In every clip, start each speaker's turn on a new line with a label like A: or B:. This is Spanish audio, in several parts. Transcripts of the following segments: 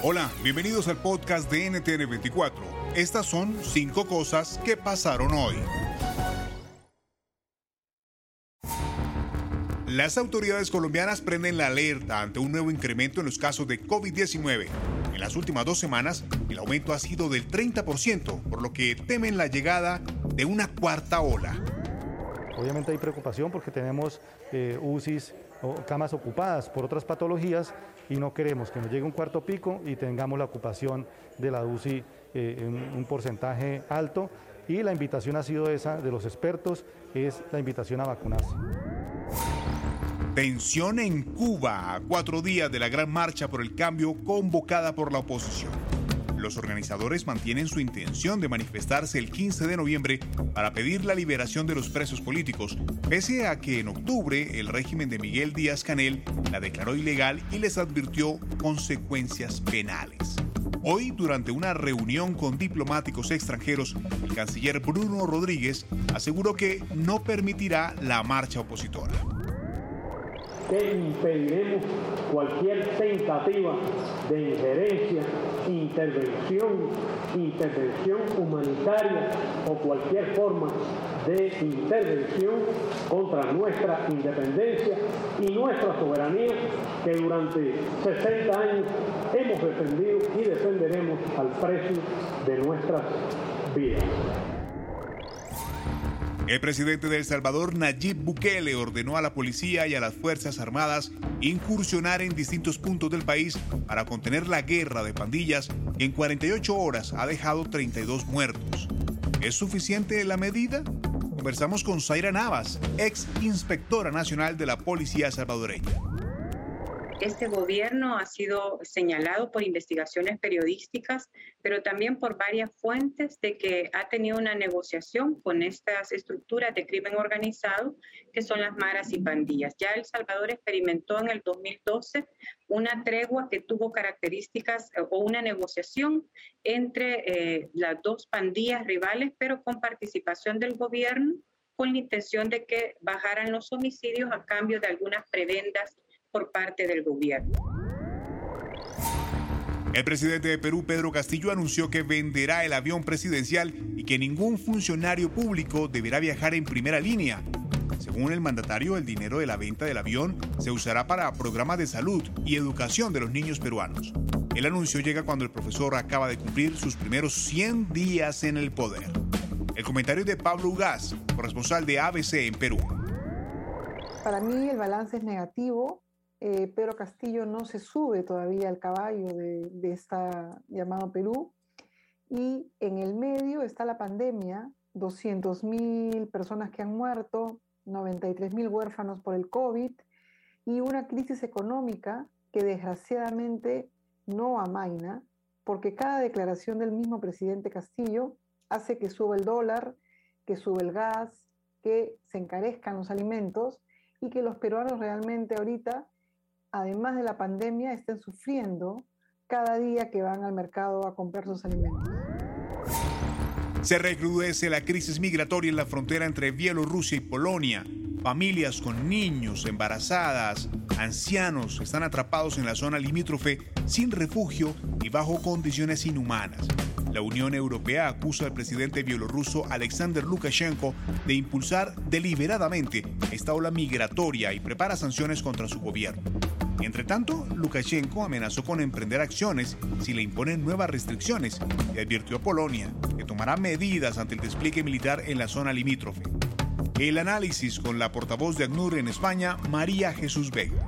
A: Hola, bienvenidos al podcast de NTN24. Estas son cinco cosas que pasaron hoy. Las autoridades colombianas prenden la alerta ante un nuevo incremento en los casos de COVID-19. En las últimas dos semanas, el aumento ha sido del 30%, por lo que temen la llegada de una cuarta ola.
B: Obviamente hay preocupación porque tenemos eh, UCIs o camas ocupadas por otras patologías y no queremos que nos llegue un cuarto pico y tengamos la ocupación de la UCI eh, en un porcentaje alto y la invitación ha sido esa de los expertos, es la invitación a vacunarse.
A: Tensión en Cuba a cuatro días de la gran marcha por el cambio convocada por la oposición. Los organizadores mantienen su intención de manifestarse el 15 de noviembre para pedir la liberación de los presos políticos, pese a que en octubre el régimen de Miguel Díaz Canel la declaró ilegal y les advirtió consecuencias penales. Hoy, durante una reunión con diplomáticos extranjeros, el canciller Bruno Rodríguez aseguró que no permitirá la marcha opositora
C: que impediremos cualquier tentativa de injerencia, intervención, intervención humanitaria o cualquier forma de intervención contra nuestra independencia y nuestra soberanía que durante 60 años hemos defendido y defenderemos al precio de nuestras vidas.
A: El presidente de El Salvador, Nayib Bukele, ordenó a la policía y a las Fuerzas Armadas incursionar en distintos puntos del país para contener la guerra de pandillas que en 48 horas ha dejado 32 muertos. ¿Es suficiente la medida? Conversamos con Zaira Navas, ex inspectora nacional de la Policía salvadoreña.
D: Este gobierno ha sido señalado por investigaciones periodísticas, pero también por varias fuentes de que ha tenido una negociación con estas estructuras de crimen organizado, que son las maras y pandillas. Ya El Salvador experimentó en el 2012 una tregua que tuvo características eh, o una negociación entre eh, las dos pandillas rivales, pero con participación del gobierno, con la intención de que bajaran los homicidios a cambio de algunas prebendas por parte del gobierno.
A: El presidente de Perú, Pedro Castillo, anunció que venderá el avión presidencial y que ningún funcionario público deberá viajar en primera línea. Según el mandatario, el dinero de la venta del avión se usará para programas de salud y educación de los niños peruanos. El anuncio llega cuando el profesor acaba de cumplir sus primeros 100 días en el poder. El comentario de Pablo Ugaz, corresponsal de ABC en Perú.
E: Para mí el balance es negativo eh, Pedro Castillo no se sube todavía al caballo de, esta llamado Perú. Y en el medio está la pandemia, 200.000 personas que han muerto, 93.000 huérfanos por el COVID y una crisis económica que desgraciadamente no amaina, porque cada declaración del mismo presidente Castillo hace que suba el dólar, que sube el gas, que se encarezcan los alimentos y que los peruanos realmente ahorita además de la pandemia, estén sufriendo cada día que van al mercado a comprar sus alimentos.
A: Se recrudece la crisis migratoria en la frontera entre Bielorrusia y Polonia. Familias con niños, embarazadas, ancianos están atrapados en la zona limítrofe sin refugio y bajo condiciones inhumanas. La Unión Europea acusa al presidente bielorruso Alexander Lukashenko de impulsar deliberadamente esta ola migratoria y prepara sanciones contra su gobierno. Entre tanto, Lukashenko amenazó con emprender acciones si le imponen nuevas restricciones y advirtió a Polonia que tomará medidas ante el despliegue militar en la zona limítrofe. El análisis con la portavoz de ACNUR en España, María Jesús Vega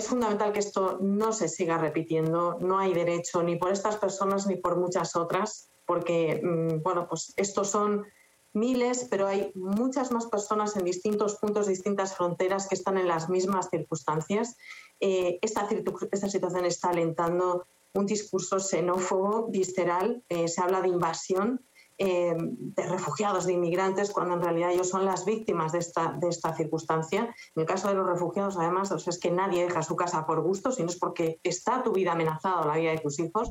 F: es fundamental que esto no se siga repitiendo. No hay derecho ni por estas personas ni por muchas otras, porque mm, bueno, pues estos son miles, pero hay muchas más personas en distintos puntos, distintas fronteras que están en las mismas circunstancias. Eh, esta, esta, situación está alentando un discurso xenófobo, visceral, eh, se habla de invasión eh, de refugiados, de inmigrantes, cuando en realidad ellos son las víctimas de esta, de esta circunstancia. En el caso de los refugiados, además, es que nadie deja su casa por gusto, sino es porque está tu vida amenazada o la vida de tus hijos.